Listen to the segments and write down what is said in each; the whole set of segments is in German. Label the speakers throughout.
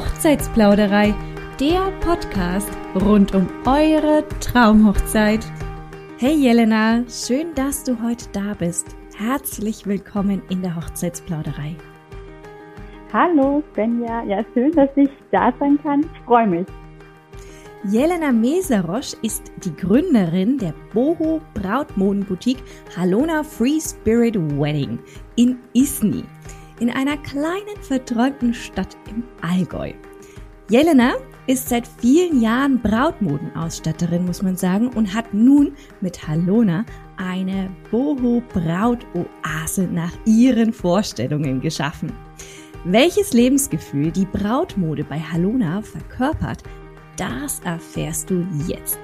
Speaker 1: Hochzeitsplauderei, der Podcast rund um eure Traumhochzeit. Hey Jelena, schön, dass du heute da bist. Herzlich willkommen in der Hochzeitsplauderei.
Speaker 2: Hallo Svenja, ja schön, dass ich da sein kann. Ich freue mich.
Speaker 1: Jelena Meserosch ist die Gründerin der Boho Brautmodenboutique Halona Free Spirit Wedding in Isny, in einer kleinen verträumten Stadt im Allgäu. Jelena ist seit vielen Jahren Brautmodenausstatterin, muss man sagen, und hat nun mit Halona eine Boho Brautoase nach ihren Vorstellungen geschaffen. Welches Lebensgefühl die Brautmode bei Halona verkörpert, das erfährst du jetzt.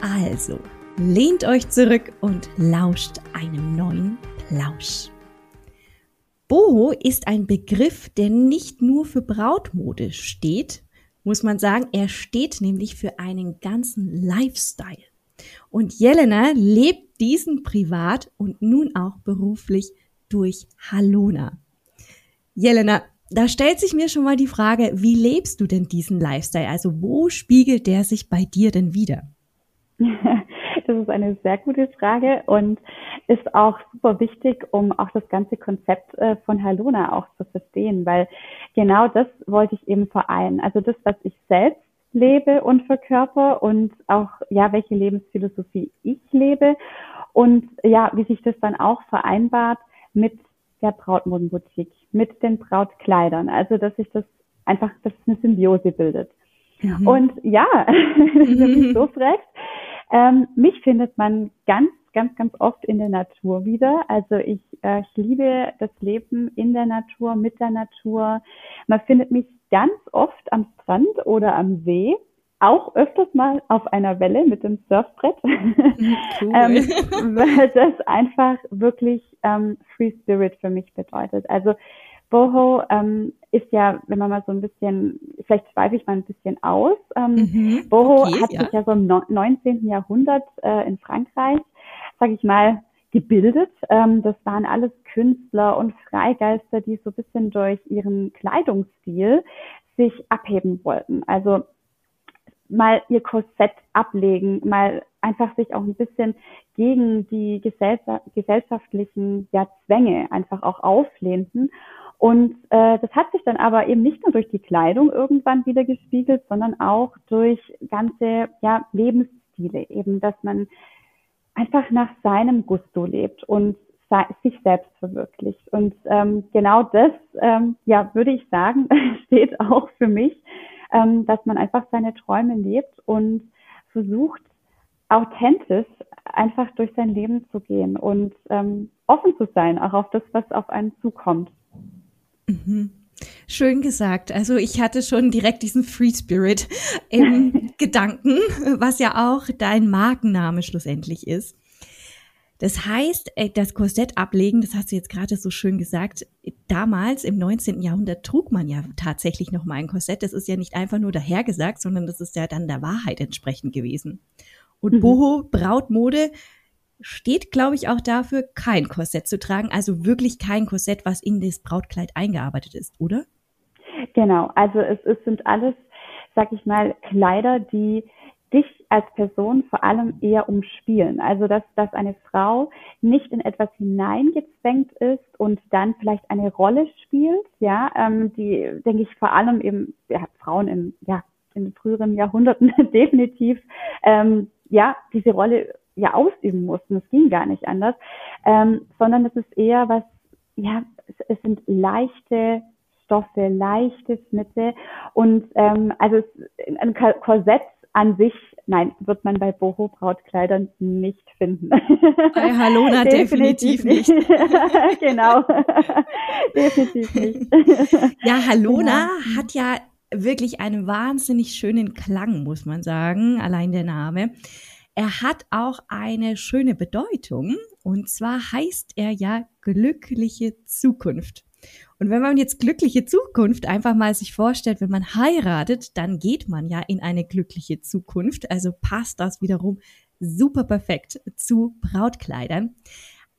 Speaker 1: Also, lehnt euch zurück und lauscht einem neuen Plausch. Boho ist ein Begriff, der nicht nur für Brautmode steht, muss man sagen, er steht nämlich für einen ganzen Lifestyle. Und Jelena lebt diesen privat und nun auch beruflich durch Halona. Jelena, da stellt sich mir schon mal die Frage, wie lebst du denn diesen Lifestyle? Also wo spiegelt der sich bei dir denn wieder?
Speaker 2: Das ist eine sehr gute Frage und ist auch super wichtig, um auch das ganze Konzept äh, von Halona auch zu verstehen, weil genau das wollte ich eben vereinen. Also das, was ich selbst lebe und verkörper und auch, ja, welche Lebensphilosophie ich lebe und ja, wie sich das dann auch vereinbart mit der Brautmodenboutique mit den Brautkleidern. Also, dass sich das einfach, dass eine Symbiose bildet. Mhm. Und ja, wenn du mich so fragst, ähm, mich findet man ganz, ganz, ganz oft in der Natur wieder. Also ich, äh, ich liebe das Leben in der Natur, mit der Natur. Man findet mich ganz oft am Strand oder am See auch öfters mal auf einer Welle mit dem Surfbrett, cool. ähm, weil das einfach wirklich ähm, Free Spirit für mich bedeutet. Also Boho ähm, ist ja, wenn man mal so ein bisschen, vielleicht schweife ich mal ein bisschen aus. Ähm, mhm. Boho okay, hat ja. sich ja so im 19. Jahrhundert äh, in Frankreich, sage ich mal, gebildet. Ähm, das waren alles Künstler und Freigeister, die so ein bisschen durch ihren Kleidungsstil sich abheben wollten. Also mal ihr Korsett ablegen, mal einfach sich auch ein bisschen gegen die gesellschaftlichen ja, Zwänge einfach auch auflehnten. Und äh, das hat sich dann aber eben nicht nur durch die Kleidung irgendwann wieder gespiegelt, sondern auch durch ganze ja, Lebensstile, eben, dass man einfach nach seinem Gusto lebt und sich selbst verwirklicht. Und ähm, genau das, ähm, ja, würde ich sagen, steht auch für mich ähm, dass man einfach seine Träume lebt und versucht, authentisch einfach durch sein Leben zu gehen und ähm, offen zu sein, auch auf das, was auf einen zukommt.
Speaker 1: Mhm. Schön gesagt. Also ich hatte schon direkt diesen Free Spirit im Gedanken, was ja auch dein Markenname schlussendlich ist. Das heißt, äh, das Korsett ablegen, das hast du jetzt gerade so schön gesagt, damals im 19. Jahrhundert trug man ja tatsächlich noch mal ein Korsett. Das ist ja nicht einfach nur dahergesagt, sondern das ist ja dann der Wahrheit entsprechend gewesen. Und mhm. Boho, Brautmode, steht, glaube ich, auch dafür, kein Korsett zu tragen, also wirklich kein Korsett, was in das Brautkleid eingearbeitet ist, oder?
Speaker 2: Genau, also es, es sind alles, sag ich mal, Kleider, die dich als Person vor allem eher umspielen. Also dass, dass eine Frau nicht in etwas hineingezwängt ist und dann vielleicht eine Rolle spielt, ja, ähm, die, denke ich, vor allem eben ja, Frauen im, ja, in früheren Jahrhunderten definitiv ähm, ja diese Rolle ja ausüben mussten. Es ging gar nicht anders, ähm, sondern es ist eher was, ja, es, es sind leichte Stoffe, leichte Schnitte und ähm, also es, ein Korsett an sich, nein, wird man bei Boho Brautkleidern nicht finden.
Speaker 1: Bei Halona definitiv, definitiv nicht.
Speaker 2: genau. definitiv nicht.
Speaker 1: Ja, Halona genau. hat ja wirklich einen wahnsinnig schönen Klang, muss man sagen, allein der Name. Er hat auch eine schöne Bedeutung und zwar heißt er ja glückliche Zukunft. Und wenn man jetzt glückliche Zukunft einfach mal sich vorstellt, wenn man heiratet, dann geht man ja in eine glückliche Zukunft. Also passt das wiederum super perfekt zu Brautkleidern.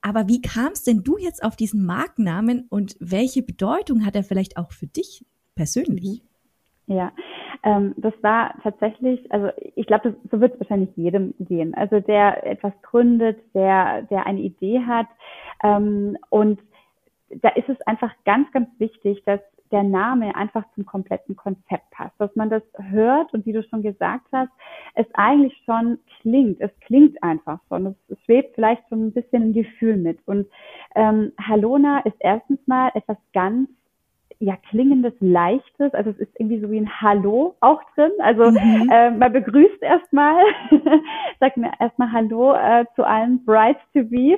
Speaker 1: Aber wie kamst denn du jetzt auf diesen Markennamen und welche Bedeutung hat er vielleicht auch für dich persönlich?
Speaker 2: Ja, ähm, das war tatsächlich, also ich glaube, so wird es wahrscheinlich jedem gehen. Also der etwas gründet, der, der eine Idee hat. Ähm, und da ist es einfach ganz, ganz wichtig, dass der Name einfach zum kompletten Konzept passt, dass man das hört und wie du schon gesagt hast, es eigentlich schon klingt. Es klingt einfach schon. Es, schwebt vielleicht schon ein bisschen ein Gefühl mit. Und ähm, Halona ist erstens mal etwas ganz ja, klingendes, leichtes, also es ist irgendwie so wie ein Hallo auch drin. Also mhm. äh, man begrüßt erstmal, sagt mir erstmal Hallo äh, zu allen Brides to be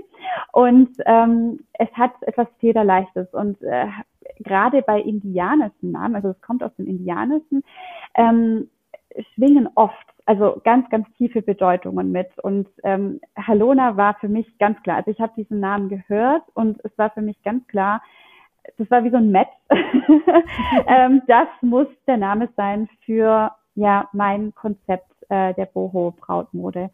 Speaker 2: und ähm, es hat etwas Federleichtes und äh, gerade bei indianischen Namen, also es kommt aus dem Indianischen, ähm, schwingen oft also ganz, ganz tiefe Bedeutungen mit. Und ähm, Halona war für mich ganz klar. Also ich habe diesen Namen gehört und es war für mich ganz klar, das war wie so ein Match. ähm, das muss der Name sein für ja mein Konzept äh, der Boho Brautmode.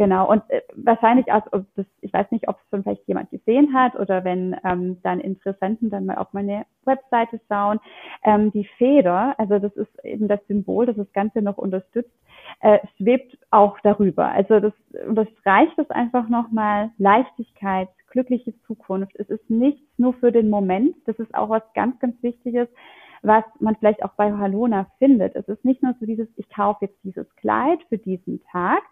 Speaker 2: Genau, und äh, wahrscheinlich auch, das, ich weiß nicht, ob es schon vielleicht jemand gesehen hat oder wenn ähm, dann Interessenten dann mal auf meine Webseite schauen. Ähm, die Feder, also das ist eben das Symbol, das das Ganze noch unterstützt, äh, schwebt auch darüber. Also das unterstreicht es einfach nochmal Leichtigkeit, glückliche Zukunft. Es ist nichts nur für den Moment. Das ist auch was ganz, ganz Wichtiges, was man vielleicht auch bei Halona findet. Es ist nicht nur so dieses, ich kaufe jetzt dieses Kleid für diesen Tag,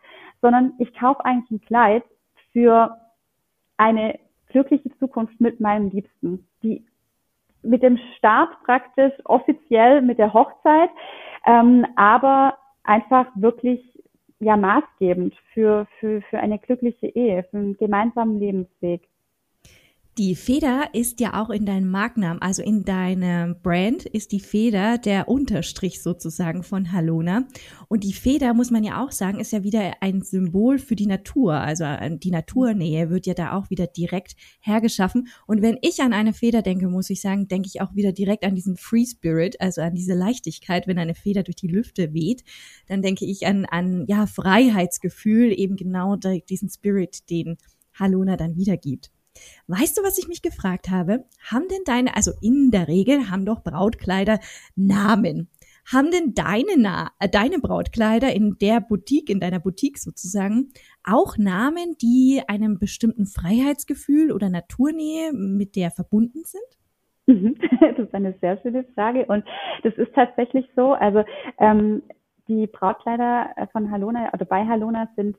Speaker 2: sondern ich kaufe eigentlich ein Kleid für eine glückliche Zukunft mit meinem Liebsten, die mit dem Start praktisch offiziell mit der Hochzeit, ähm, aber einfach wirklich ja maßgebend für, für, für eine glückliche Ehe, für einen gemeinsamen Lebensweg.
Speaker 1: Die Feder ist ja auch in deinem Markennamen, also in deinem Brand ist die Feder der Unterstrich sozusagen von Halona. Und die Feder, muss man ja auch sagen, ist ja wieder ein Symbol für die Natur. Also äh, die Naturnähe wird ja da auch wieder direkt hergeschaffen. Und wenn ich an eine Feder denke, muss ich sagen, denke ich auch wieder direkt an diesen Free Spirit, also an diese Leichtigkeit, wenn eine Feder durch die Lüfte weht. Dann denke ich an, an ja, Freiheitsgefühl, eben genau diesen Spirit, den Halona dann wiedergibt. Weißt du, was ich mich gefragt habe? Haben denn deine, also in der Regel haben doch Brautkleider Namen. Haben denn deine, Na äh, deine Brautkleider in der Boutique, in deiner Boutique sozusagen, auch Namen, die einem bestimmten Freiheitsgefühl oder Naturnähe mit der verbunden sind?
Speaker 2: Mhm. Das ist eine sehr schöne Frage und das ist tatsächlich so. Also ähm, die Brautkleider von Halona oder bei Halona sind,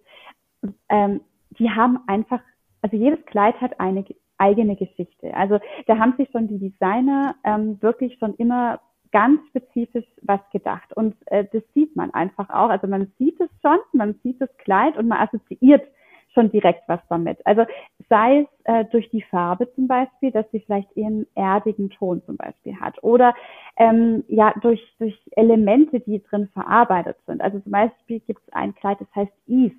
Speaker 2: ähm, die haben einfach also jedes Kleid hat eine eigene Geschichte. Also da haben sich schon die Designer ähm, wirklich schon immer ganz spezifisch was gedacht. Und äh, das sieht man einfach auch. Also man sieht es schon, man sieht das Kleid und man assoziiert schon direkt was damit. Also sei es äh, durch die Farbe zum Beispiel, dass sie vielleicht einen erdigen Ton zum Beispiel hat oder ähm, ja durch durch Elemente, die drin verarbeitet sind. Also zum Beispiel gibt es ein Kleid, das heißt East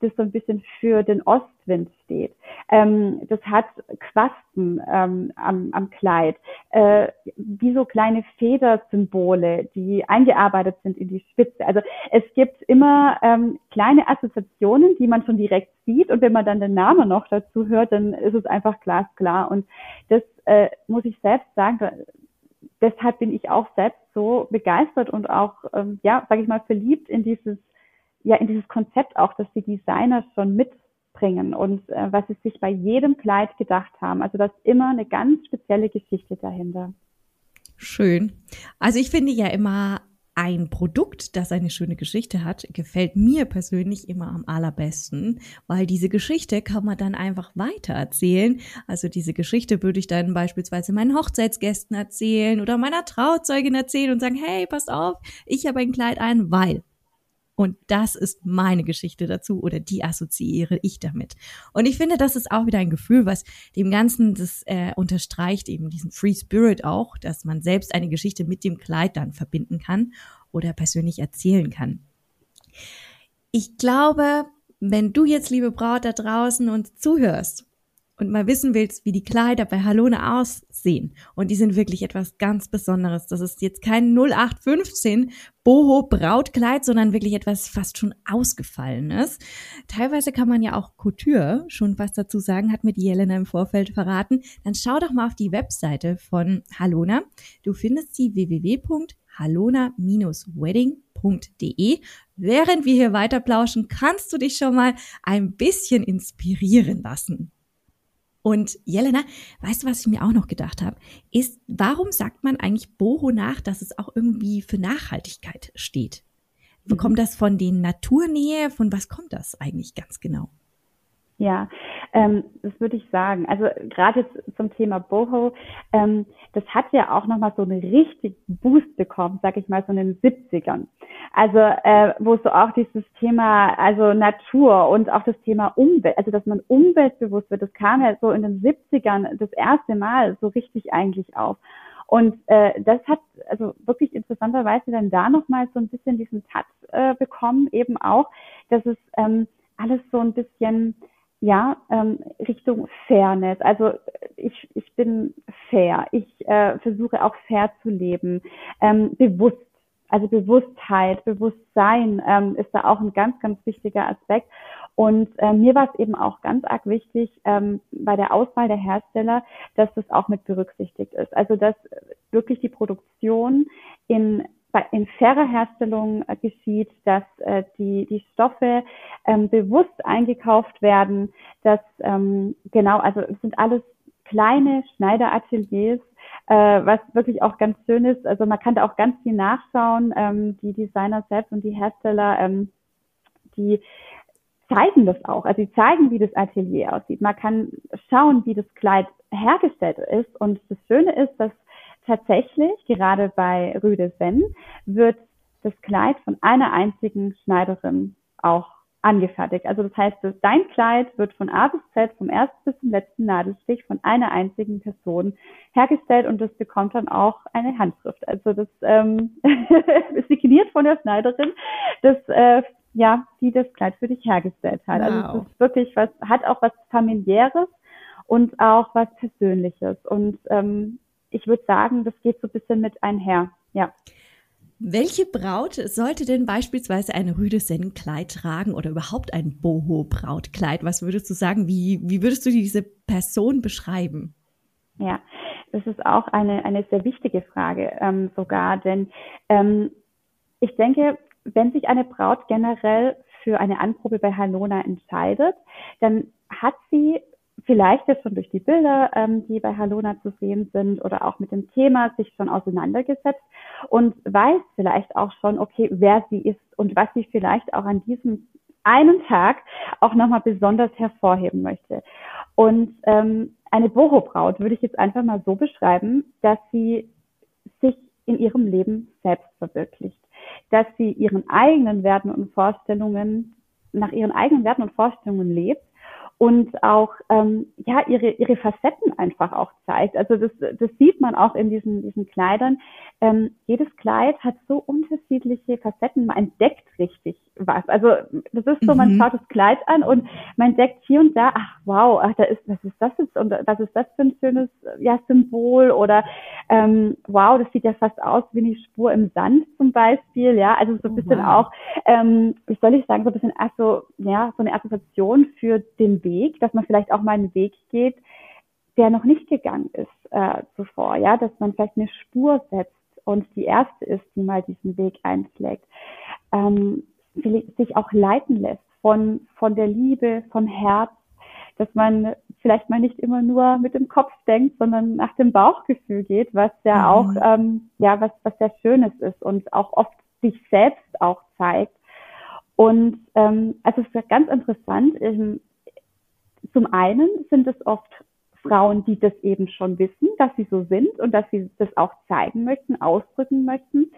Speaker 2: das so ein bisschen für den Ostwind steht. Ähm, das hat Quasten ähm, am, am Kleid, äh, wie so kleine Federsymbole, die eingearbeitet sind in die Spitze. Also es gibt immer ähm, kleine Assoziationen, die man schon direkt sieht und wenn man dann den Namen noch dazu hört, dann ist es einfach glasklar. Und das äh, muss ich selbst sagen, deshalb bin ich auch selbst so begeistert und auch, ähm, ja, sage ich mal, verliebt in dieses ja in dieses Konzept auch, dass die Designer schon mitbringen und äh, was sie sich bei jedem Kleid gedacht haben. Also da ist immer eine ganz spezielle Geschichte dahinter.
Speaker 1: Schön. Also ich finde ja immer ein Produkt, das eine schöne Geschichte hat, gefällt mir persönlich immer am allerbesten, weil diese Geschichte kann man dann einfach weiter erzählen. Also diese Geschichte würde ich dann beispielsweise meinen Hochzeitsgästen erzählen oder meiner Trauzeugin erzählen und sagen, hey, passt auf, ich habe ein Kleid ein, weil und das ist meine Geschichte dazu oder die assoziiere ich damit. Und ich finde, das ist auch wieder ein Gefühl, was dem Ganzen das äh, unterstreicht, eben diesen Free Spirit auch, dass man selbst eine Geschichte mit dem Kleid dann verbinden kann oder persönlich erzählen kann. Ich glaube, wenn du jetzt, liebe Braut da draußen uns zuhörst und mal wissen willst, wie die Kleider bei Halone aussehen. Und die sind wirklich etwas ganz Besonderes. Das ist jetzt kein 0815 Boho Brautkleid, sondern wirklich etwas fast schon ausgefallenes. Teilweise kann man ja auch Couture schon was dazu sagen, hat mir die Jelena im Vorfeld verraten. Dann schau doch mal auf die Webseite von Halona. Du findest sie www halona-wedding.de. Während wir hier weiter plauschen, kannst du dich schon mal ein bisschen inspirieren lassen. Und Jelena, weißt du, was ich mir auch noch gedacht habe, ist, warum sagt man eigentlich Boho nach, dass es auch irgendwie für Nachhaltigkeit steht? Mhm. Kommt das von den Naturnähe? Von was kommt das eigentlich ganz genau?
Speaker 2: Ja, ähm, das würde ich sagen. Also gerade zum Thema Boho, ähm, das hat ja auch nochmal so einen richtigen Boost bekommen, sag ich mal, so in den 70ern. Also äh, wo so auch dieses Thema, also Natur und auch das Thema Umwelt, also dass man umweltbewusst wird, das kam ja so in den 70ern das erste Mal so richtig eigentlich auf. Und äh, das hat also wirklich interessanterweise dann da nochmal so ein bisschen diesen Touch äh, bekommen, eben auch, dass es ähm, alles so ein bisschen ja, ähm, Richtung Fairness. Also ich, ich bin fair. Ich äh, versuche auch fair zu leben. Ähm, bewusst, also Bewusstheit, Bewusstsein ähm, ist da auch ein ganz, ganz wichtiger Aspekt. Und äh, mir war es eben auch ganz arg wichtig ähm, bei der Auswahl der Hersteller, dass das auch mit berücksichtigt ist. Also dass wirklich die Produktion in in fairer Herstellung äh, geschieht, dass äh, die, die Stoffe ähm, bewusst eingekauft werden, dass ähm, genau, also es sind alles kleine Schneiderateliers, äh, was wirklich auch ganz schön ist. Also man kann da auch ganz viel nachschauen. Ähm, die Designer selbst und die Hersteller, ähm, die zeigen das auch. Also sie zeigen, wie das Atelier aussieht. Man kann schauen, wie das Kleid hergestellt ist. Und das Schöne ist, dass tatsächlich, gerade bei Rüde Sen, wird das Kleid von einer einzigen Schneiderin auch angefertigt. Also das heißt, dein Kleid wird von A bis Z, vom ersten bis zum letzten Nadelstich von einer einzigen Person hergestellt und das bekommt dann auch eine Handschrift. Also das ähm, ist signiert von der Schneiderin, das äh, ja, die das Kleid für dich hergestellt hat. Wow. Also es ist wirklich was, hat auch was familiäres und auch was Persönliches. Und ähm, ich würde sagen, das geht so ein bisschen mit einher. Ja.
Speaker 1: Welche Braut sollte denn beispielsweise ein Rüdesen-Kleid tragen oder überhaupt ein Boho-Brautkleid? Was würdest du sagen? Wie, wie würdest du diese Person beschreiben?
Speaker 2: Ja, das ist auch eine, eine sehr wichtige Frage ähm, sogar, denn ähm, ich denke, wenn sich eine Braut generell für eine Anprobe bei Halona entscheidet, dann hat sie vielleicht jetzt schon durch die Bilder, ähm, die bei Halona zu sehen sind oder auch mit dem Thema sich schon auseinandergesetzt und weiß vielleicht auch schon, okay, wer sie ist und was sie vielleicht auch an diesem einen Tag auch nochmal besonders hervorheben möchte. Und ähm, eine Boho-Braut würde ich jetzt einfach mal so beschreiben, dass sie sich in ihrem Leben selbst verwirklicht, dass sie ihren eigenen Werten und Vorstellungen nach ihren eigenen Werten und Vorstellungen lebt und auch ähm, ja ihre ihre Facetten einfach auch zeigt. Also das das sieht man auch in diesen diesen Kleidern. Ähm, jedes Kleid hat so unterschiedliche Facetten. Man entdeckt richtig was. Also das ist so, man mhm. schaut das Kleid an und man entdeckt hier und da, ach wow, ach da ist was ist das jetzt und was ist das für ein schönes ja Symbol oder ähm, wow, das sieht ja fast aus wie eine Spur im Sand zum Beispiel. Ja, also so ein oh, bisschen wow. auch, ähm, wie soll ich sagen, so ein bisschen also ja so eine Assoziation für den Weg Weg, dass man vielleicht auch mal einen Weg geht, der noch nicht gegangen ist äh, zuvor, ja, dass man vielleicht eine Spur setzt und die erste ist, die mal diesen Weg einschlägt, ähm, sich auch leiten lässt von von der Liebe, vom Herz, dass man vielleicht mal nicht immer nur mit dem Kopf denkt, sondern nach dem Bauchgefühl geht, was ja mhm. auch ähm, ja was was sehr Schönes ist und auch oft sich selbst auch zeigt. Und ähm, also es ist ganz interessant. Zum einen sind es oft Frauen, die das eben schon wissen, dass sie so sind und dass sie das auch zeigen möchten, ausdrücken möchten.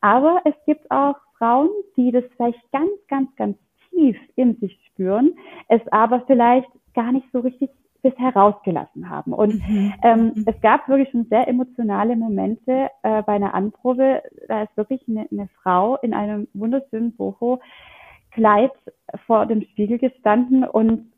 Speaker 2: Aber es gibt auch Frauen, die das vielleicht ganz, ganz, ganz tief in sich spüren, es aber vielleicht gar nicht so richtig bisher rausgelassen haben. Und mhm. ähm, mhm. es gab wirklich schon sehr emotionale Momente äh, bei einer Anprobe. Da ist wirklich eine, eine Frau in einem wunderschönen Boho-Kleid vor dem Spiegel gestanden und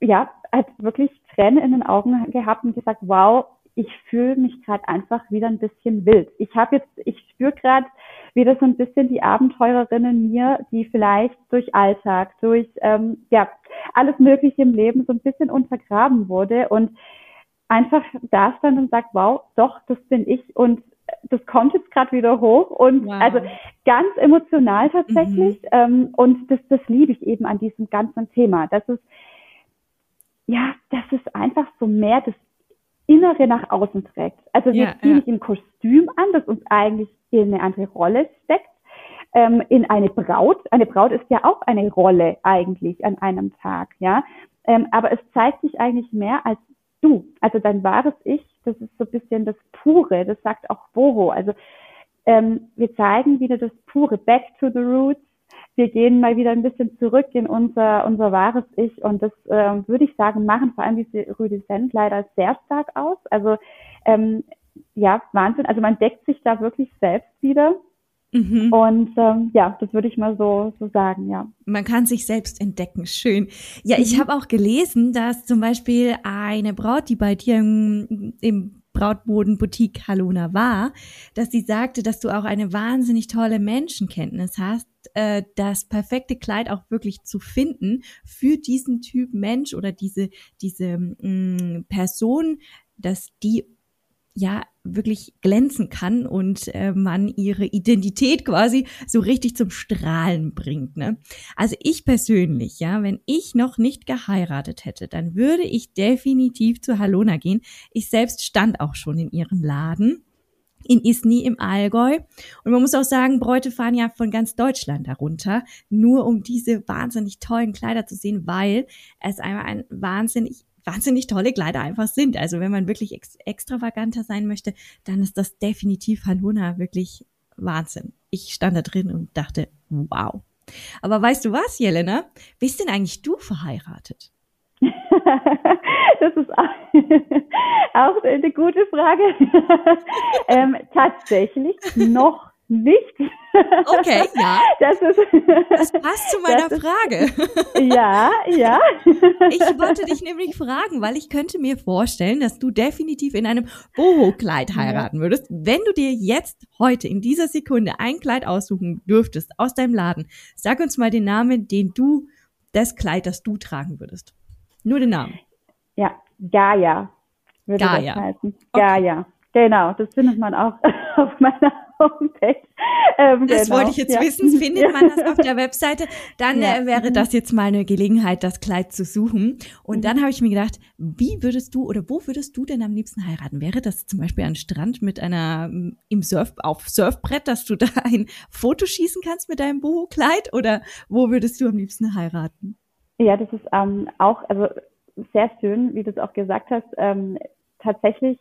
Speaker 2: ja, hat wirklich Tränen in den Augen gehabt und gesagt, wow, ich fühle mich gerade einfach wieder ein bisschen wild. Ich habe jetzt, ich spüre gerade wieder so ein bisschen die Abenteurerin in mir, die vielleicht durch Alltag, durch ähm, ja alles Mögliche im Leben so ein bisschen untergraben wurde und einfach da stand und sagt, wow, doch, das bin ich und das kommt jetzt gerade wieder hoch und wow. also ganz emotional tatsächlich. Mhm. Ähm, und das, das liebe ich eben an diesem ganzen Thema. Das ist, ja, das ist einfach so mehr das Innere nach außen trägt. Also wir ja, ziehen ja. nicht ein Kostüm an, das uns eigentlich in eine andere Rolle steckt, ähm, in eine Braut. Eine Braut ist ja auch eine Rolle eigentlich an einem Tag, ja. Ähm, aber es zeigt sich eigentlich mehr als du, also dein wahres Ich. Das ist so ein bisschen das Pure. Das sagt auch Boho. Also ähm, wir zeigen wieder das Pure, back to the roots. Wir gehen mal wieder ein bisschen zurück in unser unser wahres Ich und das ähm, würde ich sagen machen vor allem diese Rüdescent leider sehr stark aus. Also ähm, ja Wahnsinn. Also man deckt sich da wirklich selbst wieder Mhm. Und ähm, ja, das würde ich mal so, so sagen, ja.
Speaker 1: Man kann sich selbst entdecken, schön. Ja, mhm. ich habe auch gelesen, dass zum Beispiel eine Braut, die bei dir im, im Brautmodenboutique Halona war, dass sie sagte, dass du auch eine wahnsinnig tolle Menschenkenntnis hast, äh, das perfekte Kleid auch wirklich zu finden für diesen Typ Mensch oder diese, diese mh, mm, Person, dass die ja wirklich glänzen kann und äh, man ihre Identität quasi so richtig zum Strahlen bringt. Ne? Also ich persönlich, ja, wenn ich noch nicht geheiratet hätte, dann würde ich definitiv zu Halona gehen. Ich selbst stand auch schon in ihrem Laden in Isny im Allgäu. Und man muss auch sagen, Bräute fahren ja von ganz Deutschland darunter, nur um diese wahnsinnig tollen Kleider zu sehen, weil es einmal ein wahnsinnig wahnsinnig tolle Kleider einfach sind. Also wenn man wirklich ex extravaganter sein möchte, dann ist das definitiv Haluna wirklich Wahnsinn. Ich stand da drin und dachte, wow. Aber weißt du was, Jelena? Bist denn eigentlich du verheiratet?
Speaker 2: das ist auch eine gute Frage. ähm, tatsächlich noch nicht.
Speaker 1: Okay, ja.
Speaker 2: Das, ist,
Speaker 1: das passt zu meiner ist, Frage.
Speaker 2: Ja, ja.
Speaker 1: Ich wollte dich nämlich fragen, weil ich könnte mir vorstellen, dass du definitiv in einem Boho-Kleid heiraten würdest. Wenn du dir jetzt heute in dieser Sekunde ein Kleid aussuchen dürftest aus deinem Laden, sag uns mal den Namen, den du, das Kleid, das du tragen würdest. Nur den Namen.
Speaker 2: Ja, Gaia würde Gaia. das heißen. Okay. Gaia. Genau, das findet man auch auf meiner Homepage.
Speaker 1: Ähm, das genau. wollte ich jetzt ja. wissen. Findet man das auf der Webseite? Dann ja. äh, wäre das jetzt mal eine Gelegenheit, das Kleid zu suchen. Und dann habe ich mir gedacht, wie würdest du oder wo würdest du denn am liebsten heiraten? Wäre das zum Beispiel ein Strand mit einer im Surf auf Surfbrett, dass du da ein Foto schießen kannst mit deinem Boho-Kleid? Oder wo würdest du am liebsten heiraten?
Speaker 2: Ja, das ist ähm, auch also sehr schön, wie du es auch gesagt hast. Ähm, tatsächlich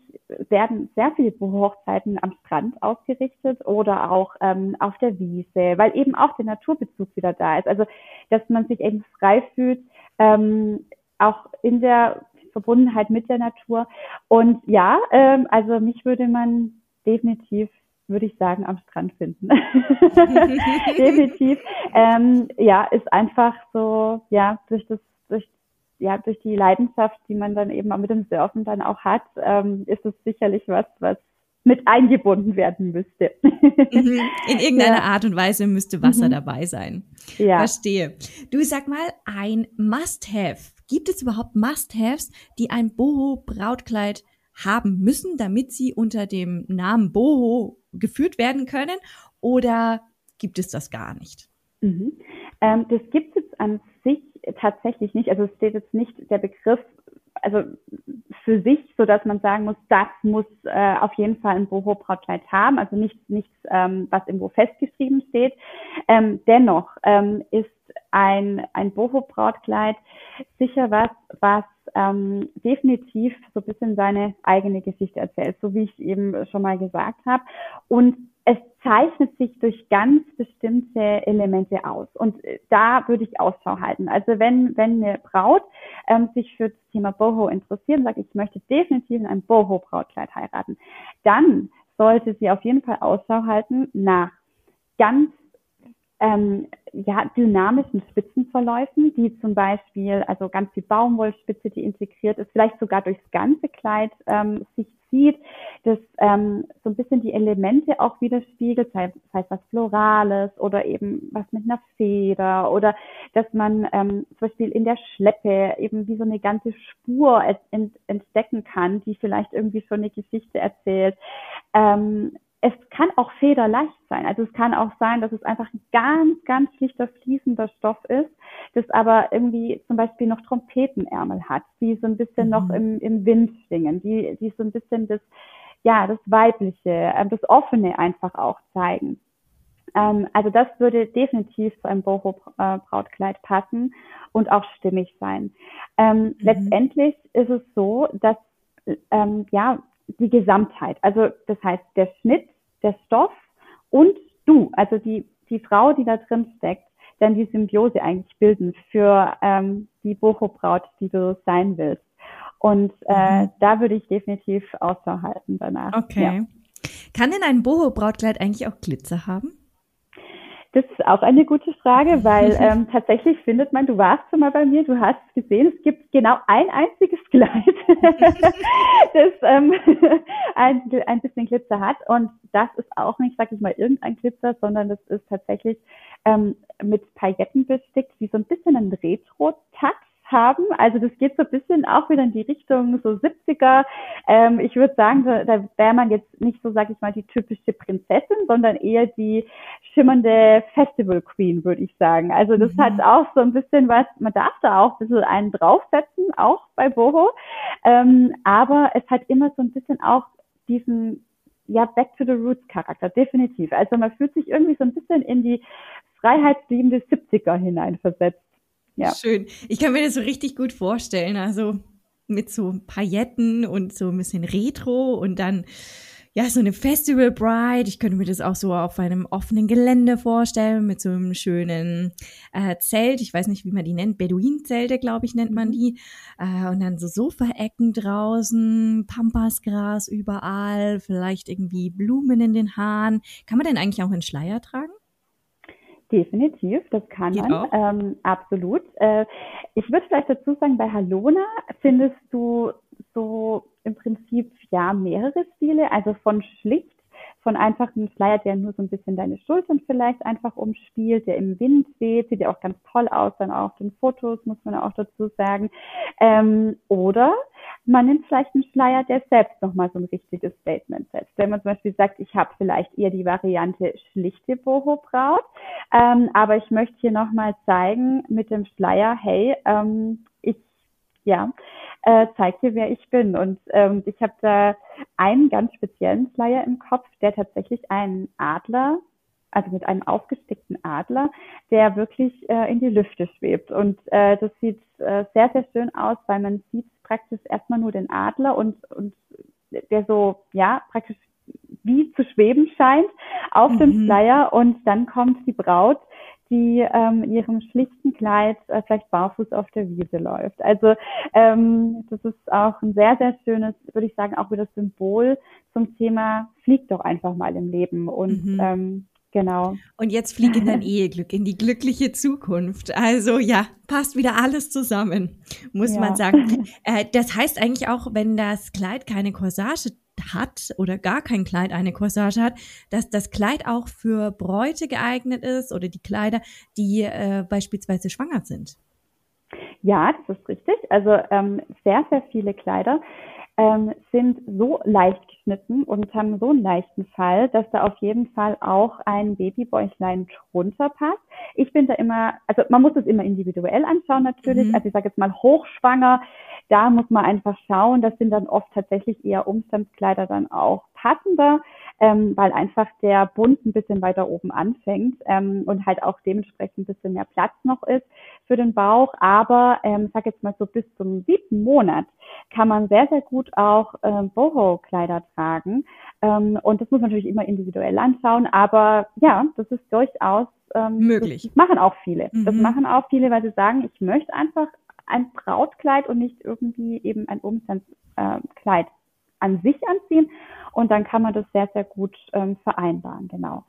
Speaker 2: werden sehr viele Hochzeiten am Strand ausgerichtet oder auch ähm, auf der Wiese, weil eben auch der Naturbezug wieder da ist. Also, dass man sich eben frei fühlt, ähm, auch in der Verbundenheit mit der Natur. Und ja, ähm, also mich würde man definitiv würde ich sagen, am Strand finden. Definitiv. Ähm, ja, ist einfach so, ja, durch das, durch ja, durch die Leidenschaft, die man dann eben auch mit dem Surfen dann auch hat, ähm, ist es sicherlich was, was mit eingebunden werden müsste.
Speaker 1: Mhm. In irgendeiner ja. Art und Weise müsste Wasser mhm. dabei sein. Ja. Verstehe. Du sag mal, ein Must-Have. Gibt es überhaupt Must-Haves, die ein Boho-Brautkleid haben müssen, damit sie unter dem Namen Boho geführt werden können? Oder gibt es das gar nicht?
Speaker 2: Mhm. Ähm, das gibt es an sich tatsächlich nicht. Also es steht jetzt nicht der Begriff, also für sich, so dass man sagen muss, das muss äh, auf jeden Fall ein Boho-Brautkleid haben. Also nichts, nichts, ähm, was irgendwo festgeschrieben steht. Ähm, dennoch ähm, ist ein ein Boho-Brautkleid sicher was, was ähm, definitiv so ein bisschen seine eigene Geschichte erzählt, so wie ich eben schon mal gesagt habe. Und es zeichnet sich durch ganz bestimmte Elemente aus. Und äh, da würde ich Ausschau halten. Also wenn, wenn eine Braut ähm, sich für das Thema Boho interessiert und sagt, ich möchte definitiv in einem Boho-Brautkleid heiraten, dann sollte sie auf jeden Fall Ausschau halten nach ganz ähm, ja, dynamischen Spitzenverläufen, die zum Beispiel, also ganz die Baumwollspitze, die integriert ist, vielleicht sogar durchs ganze Kleid ähm, sich zieht, das ähm, so ein bisschen die Elemente auch widerspiegelt, sei, sei es was Florales oder eben was mit einer Feder oder dass man ähm, zum Beispiel in der Schleppe eben wie so eine ganze Spur ent entdecken kann, die vielleicht irgendwie schon eine Geschichte erzählt. Ähm, es kann auch federleicht sein. Also es kann auch sein, dass es einfach ein ganz, ganz schlichter fließender Stoff ist, das aber irgendwie zum Beispiel noch Trompetenärmel hat, die so ein bisschen mhm. noch im, im Wind schwingen, die, die so ein bisschen das, ja, das Weibliche, äh, das Offene einfach auch zeigen. Ähm, also das würde definitiv zu einem Boho-Brautkleid passen und auch stimmig sein. Ähm, mhm. Letztendlich ist es so, dass ähm, ja die Gesamtheit, also das heißt der Schnitt, der Stoff und du, also die die Frau, die da drin steckt, dann die Symbiose eigentlich bilden für ähm, die Boho-Braut, die du sein willst. Und äh, mhm. da würde ich definitiv Ausschau halten danach.
Speaker 1: Okay. Ja. Kann denn ein Boho-Brautkleid eigentlich auch Glitzer haben?
Speaker 2: Das ist auch eine gute Frage, weil ähm, tatsächlich findet man, du warst schon mal bei mir, du hast gesehen, es gibt genau ein einziges Kleid, das ähm, ein, ein bisschen Glitzer hat. Und das ist auch nicht, sag ich mal, irgendein Glitzer, sondern das ist tatsächlich ähm, mit Pailletten bestickt, wie so ein bisschen ein Retro-Touch haben. Also das geht so ein bisschen auch wieder in die Richtung so 70er. Ähm, ich würde sagen, da, da wäre man jetzt nicht so, sag ich mal, die typische Prinzessin, sondern eher die schimmernde Festival Queen, würde ich sagen. Also das mhm. hat auch so ein bisschen was, man darf da auch ein bisschen einen draufsetzen, auch bei Boho. Ähm, aber es hat immer so ein bisschen auch diesen ja, Back to the Roots Charakter, definitiv. Also man fühlt sich irgendwie so ein bisschen in die freiheitsliebende 70er hineinversetzt.
Speaker 1: Ja. Schön. Ich kann mir das so richtig gut vorstellen. Also mit so Pailletten und so ein bisschen Retro und dann ja, so eine Festival Bride. Ich könnte mir das auch so auf einem offenen Gelände vorstellen mit so einem schönen äh, Zelt. Ich weiß nicht, wie man die nennt. Beduinzelte, glaube ich, nennt man mhm. die. Äh, und dann so Sofaecken draußen, Pampasgras überall, vielleicht irgendwie Blumen in den Haaren. Kann man denn eigentlich auch einen Schleier tragen?
Speaker 2: Definitiv, das kann Geht man. Ähm, absolut. Äh, ich würde vielleicht dazu sagen, bei Halona findest du so im Prinzip ja mehrere Stile, also von schlicht von einfach einem Flyer, der nur so ein bisschen deine Schultern vielleicht einfach umspielt, der im Wind weht, sieht ja auch ganz toll aus, dann auch den Fotos, muss man auch dazu sagen. Ähm, oder man nimmt vielleicht einen Schleier, der selbst nochmal so ein richtiges Statement setzt. Wenn man zum Beispiel sagt, ich habe vielleicht eher die Variante schlichte Boho-Braut, ähm, aber ich möchte hier nochmal zeigen mit dem Schleier, hey, ähm, ich, ja, äh, zeigt dir, wer ich bin. Und ähm, ich habe da einen ganz speziellen Flyer im Kopf, der tatsächlich einen Adler, also mit einem aufgestickten Adler, der wirklich äh, in die Lüfte schwebt. Und äh, das sieht äh, sehr, sehr schön aus, weil man sieht praktisch erstmal nur den Adler und, und der so, ja, praktisch wie zu schweben scheint auf mhm. dem Flyer und dann kommt die Braut die ähm, in ihrem schlichten Kleid äh, vielleicht barfuß auf der Wiese läuft. Also ähm, das ist auch ein sehr, sehr schönes, würde ich sagen, auch wieder Symbol zum Thema fliegt doch einfach mal im Leben und mhm. ähm, Genau.
Speaker 1: Und jetzt fliegt in dein Eheglück, in die glückliche Zukunft. Also ja, passt wieder alles zusammen, muss ja. man sagen. Äh, das heißt eigentlich auch, wenn das Kleid keine Corsage hat oder gar kein Kleid eine Corsage hat, dass das Kleid auch für Bräute geeignet ist oder die Kleider, die äh, beispielsweise schwanger sind.
Speaker 2: Ja, das ist richtig. Also ähm, sehr, sehr viele Kleider ähm, sind so leicht geschnitten und haben so einen leichten Fall, dass da auf jeden Fall auch ein Babybäuchlein drunter passt. Ich bin da immer, also man muss es immer individuell anschauen natürlich. Mhm. Also ich sage jetzt mal hochschwanger, da muss man einfach schauen. Das sind dann oft tatsächlich eher Umstandskleider dann auch passender ähm, weil einfach der Bund ein bisschen weiter oben anfängt ähm, und halt auch dementsprechend ein bisschen mehr Platz noch ist für den Bauch. Aber ähm, sag jetzt mal so bis zum siebten Monat kann man sehr, sehr gut auch ähm, Boho-Kleider tragen. Ähm, und das muss man natürlich immer individuell anschauen. Aber ja, das ist durchaus
Speaker 1: ähm, möglich.
Speaker 2: Das, das machen auch viele. Mhm. Das machen auch viele, weil sie sagen, ich möchte einfach ein Brautkleid und nicht irgendwie eben ein Umstandskleid an sich anziehen. Und dann kann man das sehr, sehr gut ähm, vereinbaren, genau.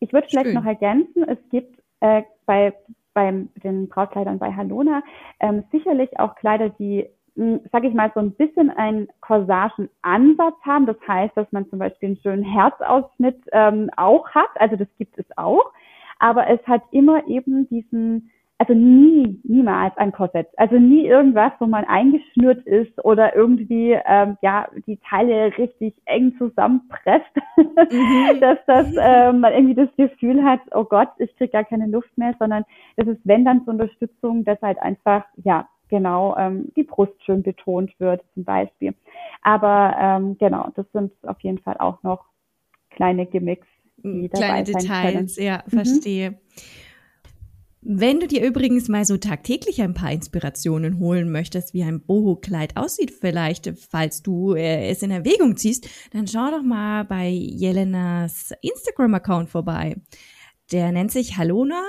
Speaker 2: Ich würde vielleicht Schön. noch ergänzen, es gibt äh, bei beim den Brautkleidern bei Halona ähm, sicherlich auch Kleider, die hm, sage ich mal, so ein bisschen einen Corsagenansatz haben. Das heißt, dass man zum Beispiel einen schönen Herzausschnitt ähm, auch hat. Also das gibt es auch. Aber es hat immer eben diesen also nie, niemals ein Korsett. Also nie irgendwas, wo man eingeschnürt ist oder irgendwie ähm, ja die Teile richtig eng zusammenpresst, mhm. dass das äh, man irgendwie das Gefühl hat, oh Gott, ich kriege gar keine Luft mehr, sondern das ist wenn dann zur Unterstützung, dass halt einfach ja genau ähm, die Brust schön betont wird zum Beispiel. Aber ähm, genau, das sind auf jeden Fall auch noch kleine Gimmicks,
Speaker 1: die Kleine Details, können. ja, mhm. verstehe. Mhm. Wenn du dir übrigens mal so tagtäglich ein paar Inspirationen holen möchtest, wie ein Boho-Kleid aussieht, vielleicht, falls du äh, es in Erwägung ziehst, dann schau doch mal bei Jelenas Instagram-Account vorbei. Der nennt sich Halona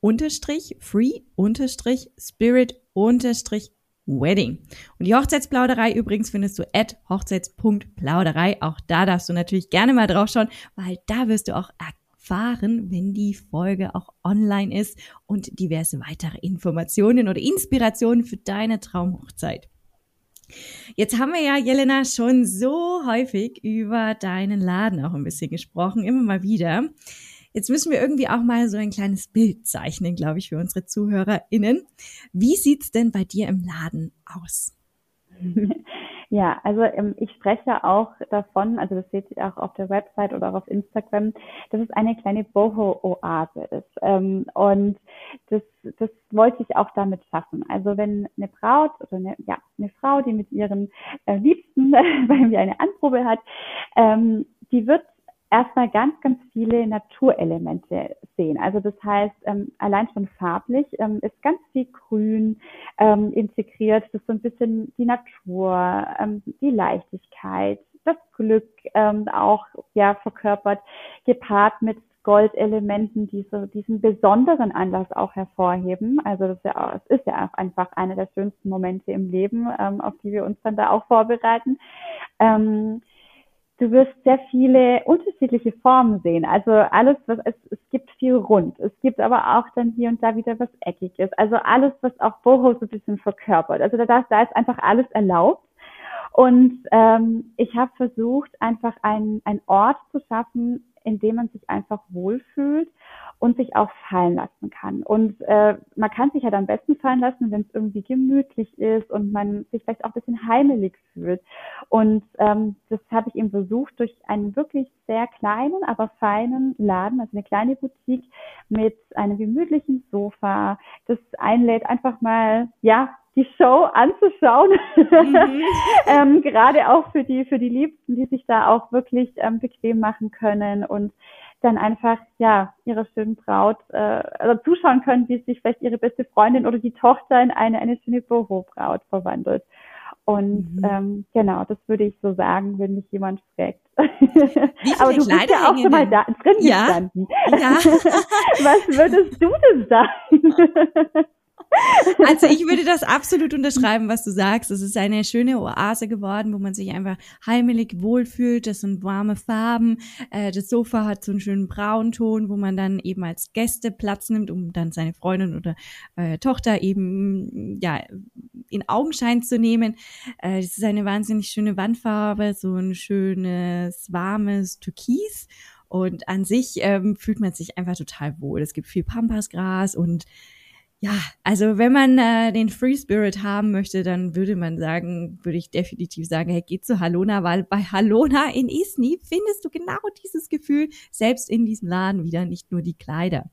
Speaker 1: unterstrich free unterstrich spirit unterstrich wedding. Und die Hochzeitsplauderei übrigens findest du at hochzeits.plauderei. Auch da darfst du natürlich gerne mal drauf schauen, weil da wirst du auch erfahren, wenn die Folge auch online ist und diverse weitere Informationen oder Inspirationen für deine Traumhochzeit. Jetzt haben wir ja, Jelena, schon so häufig über deinen Laden auch ein bisschen gesprochen, immer mal wieder. Jetzt müssen wir irgendwie auch mal so ein kleines Bild zeichnen, glaube ich, für unsere ZuhörerInnen. Wie sieht's denn bei dir im Laden aus?
Speaker 2: Ja, also ähm, ich spreche auch davon, also das seht ihr auch auf der Website oder auch auf Instagram, dass es eine kleine Boho-Oase ist. Ähm, und das, das wollte ich auch damit schaffen. Also wenn eine Braut oder eine, ja, eine Frau, die mit ihren äh, Liebsten bei mir eine Anprobe hat, ähm, die wird erstmal ganz, ganz viele Naturelemente sehen. Also das heißt, ähm, allein schon farblich ähm, ist ganz viel Grün ähm, integriert. Das ist so ein bisschen die Natur, ähm, die Leichtigkeit, das Glück ähm, auch ja verkörpert, gepaart mit Goldelementen, die so diesen besonderen Anlass auch hervorheben. Also das ist ja, auch, es ist ja auch einfach einer der schönsten Momente im Leben, ähm, auf die wir uns dann da auch vorbereiten. Du wirst sehr viele unterschiedliche Formen sehen. Also alles, was es, es gibt viel rund. Es gibt aber auch dann hier und da wieder was Eckiges. Also alles, was auch Boho so ein bisschen verkörpert. Also da, da ist einfach alles erlaubt. Und ähm, ich habe versucht, einfach einen Ort zu schaffen, in dem man sich einfach wohlfühlt und sich auch fallen lassen kann. Und äh, man kann sich halt am besten fallen lassen, wenn es irgendwie gemütlich ist und man sich vielleicht auch ein bisschen heimelig fühlt. Und ähm, das habe ich eben versucht durch einen wirklich sehr kleinen, aber feinen Laden, also eine kleine Boutique mit einem gemütlichen Sofa, das einlädt, einfach mal, ja, die Show anzuschauen. Mhm. ähm, gerade auch für die, für die Liebsten, die sich da auch wirklich ähm, bequem machen können und dann einfach ja ihrer schönen Braut äh, also zuschauen können, wie sich vielleicht ihre beste Freundin oder die Tochter in eine eine schöne Boho-Braut verwandelt. Und mhm. ähm, genau, das würde ich so sagen, wenn mich jemand fragt.
Speaker 1: Aber du bist ja auch schon mal da drin ja? gestanden. Ja.
Speaker 2: Was würdest du denn sagen?
Speaker 1: Also ich würde das absolut unterschreiben, was du sagst. Es ist eine schöne Oase geworden, wo man sich einfach heimelig wohlfühlt. Das sind warme Farben. Äh, das Sofa hat so einen schönen Braunton, wo man dann eben als Gäste Platz nimmt, um dann seine Freundin oder äh, Tochter eben ja in Augenschein zu nehmen. Äh, das ist eine wahnsinnig schöne Wandfarbe, so ein schönes warmes Türkis. Und an sich ähm, fühlt man sich einfach total wohl. Es gibt viel Pampasgras und ja, also wenn man äh, den Free Spirit haben möchte, dann würde man sagen, würde ich definitiv sagen, hey, geh zu Halona, weil bei Halona in Isni findest du genau dieses Gefühl, selbst in diesem Laden wieder, nicht nur die Kleider.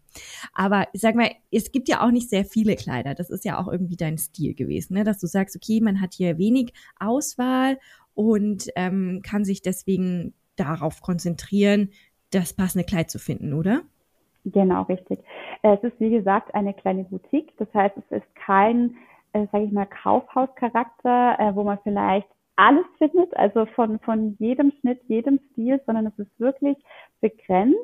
Speaker 1: Aber sag mal, es gibt ja auch nicht sehr viele Kleider. Das ist ja auch irgendwie dein Stil gewesen, ne? dass du sagst, okay, man hat hier wenig Auswahl und ähm, kann sich deswegen darauf konzentrieren, das passende Kleid zu finden, oder?
Speaker 2: Genau, richtig. Es ist, wie gesagt, eine kleine Boutique. Das heißt, es ist kein, äh, sage ich mal, Kaufhauscharakter, äh, wo man vielleicht alles findet, also von, von jedem Schnitt, jedem Stil, sondern es ist wirklich begrenzt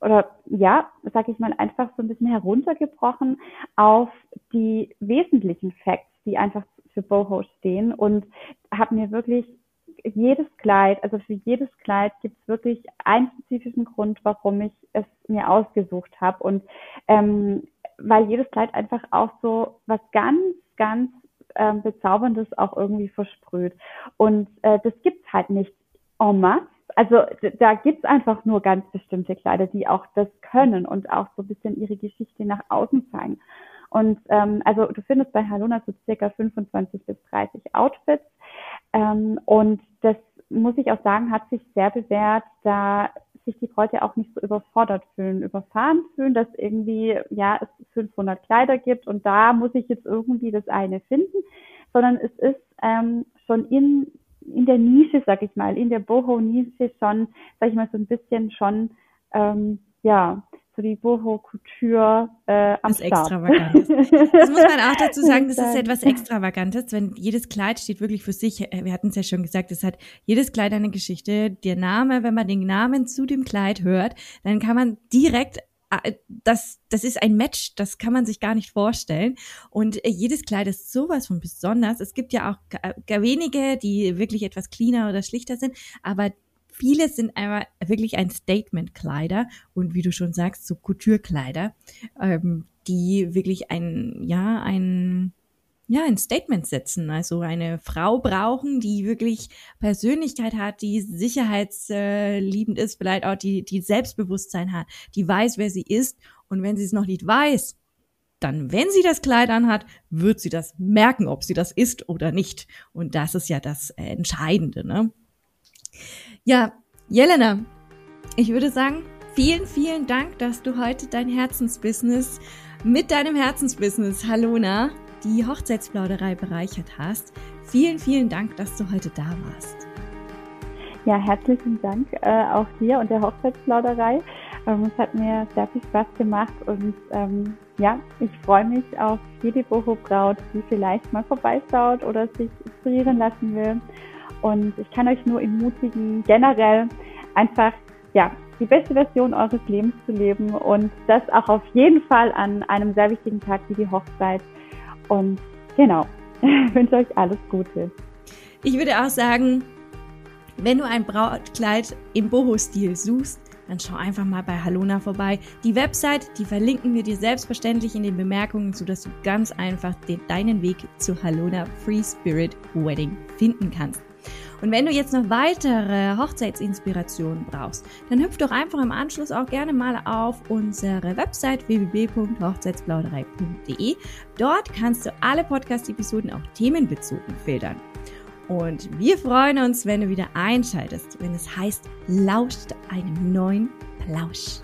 Speaker 2: oder ja, sage ich mal, einfach so ein bisschen heruntergebrochen auf die wesentlichen Facts, die einfach für Boho stehen und habe mir wirklich jedes Kleid, also für jedes Kleid gibt es wirklich einen spezifischen Grund, warum ich es mir ausgesucht habe. Und ähm, weil jedes Kleid einfach auch so was ganz, ganz ähm, Bezauberndes auch irgendwie versprüht. Und äh, das gibt's halt nicht en masse. Also da gibt's einfach nur ganz bestimmte Kleider, die auch das können und auch so ein bisschen ihre Geschichte nach außen zeigen. Und ähm, also du findest bei Halona so circa 25 bis 30 Outfits. Ähm, und das muss ich auch sagen, hat sich sehr bewährt, da sich die Bräute auch nicht so überfordert fühlen, überfahren fühlen, dass irgendwie, ja, es 500 Kleider gibt und da muss ich jetzt irgendwie das eine finden, sondern es ist ähm, schon in, in der Nische, sag ich mal, in der Boho-Nische schon, sag ich mal, so ein bisschen schon, ähm, ja, so die Boho-Couture äh, am das Start. Extravagantes.
Speaker 1: Das muss man auch dazu sagen, das ist etwas Extravagantes, wenn jedes Kleid steht wirklich für sich. Äh, wir hatten es ja schon gesagt, es hat jedes Kleid eine Geschichte. Der Name, wenn man den Namen zu dem Kleid hört, dann kann man direkt äh, das, das ist ein Match, das kann man sich gar nicht vorstellen. Und äh, jedes Kleid ist sowas von besonders. Es gibt ja auch wenige, die wirklich etwas cleaner oder schlichter sind, aber Viele sind aber wirklich ein Statement-Kleider und wie du schon sagst, so Couture-Kleider, ähm, die wirklich ein, ja, ein, ja, ein Statement setzen. Also eine Frau brauchen, die wirklich Persönlichkeit hat, die sicherheitsliebend ist, vielleicht auch die, die Selbstbewusstsein hat, die weiß, wer sie ist. Und wenn sie es noch nicht weiß, dann, wenn sie das Kleid anhat, wird sie das merken, ob sie das ist oder nicht. Und das ist ja das Entscheidende, ne? Ja, Jelena, ich würde sagen, vielen, vielen Dank, dass du heute dein Herzensbusiness mit deinem Herzensbusiness Halona, die Hochzeitsplauderei bereichert hast. Vielen, vielen Dank, dass du heute da warst.
Speaker 2: Ja, herzlichen Dank äh, auch dir und der Hochzeitsplauderei. Ähm, es hat mir sehr viel Spaß gemacht und ähm, ja, ich freue mich auf jede Boho-Braut, die vielleicht mal vorbeischaut oder sich inspirieren lassen will. Und ich kann euch nur ermutigen, generell einfach, ja, die beste Version eures Lebens zu leben und das auch auf jeden Fall an einem sehr wichtigen Tag wie die Hochzeit. Und genau, ich wünsche euch alles Gute.
Speaker 1: Ich würde auch sagen, wenn du ein Brautkleid im Boho-Stil suchst, dann schau einfach mal bei Halona vorbei. Die Website, die verlinken wir dir selbstverständlich in den Bemerkungen, sodass du ganz einfach den, deinen Weg zu Halona Free Spirit Wedding finden kannst. Und wenn du jetzt noch weitere Hochzeitsinspirationen brauchst, dann hüpf doch einfach im Anschluss auch gerne mal auf unsere Website www.hochzeitsplauderei.de. Dort kannst du alle Podcast-Episoden auch themenbezogen filtern. Und wir freuen uns, wenn du wieder einschaltest, wenn es heißt, lauscht einem neuen Plausch.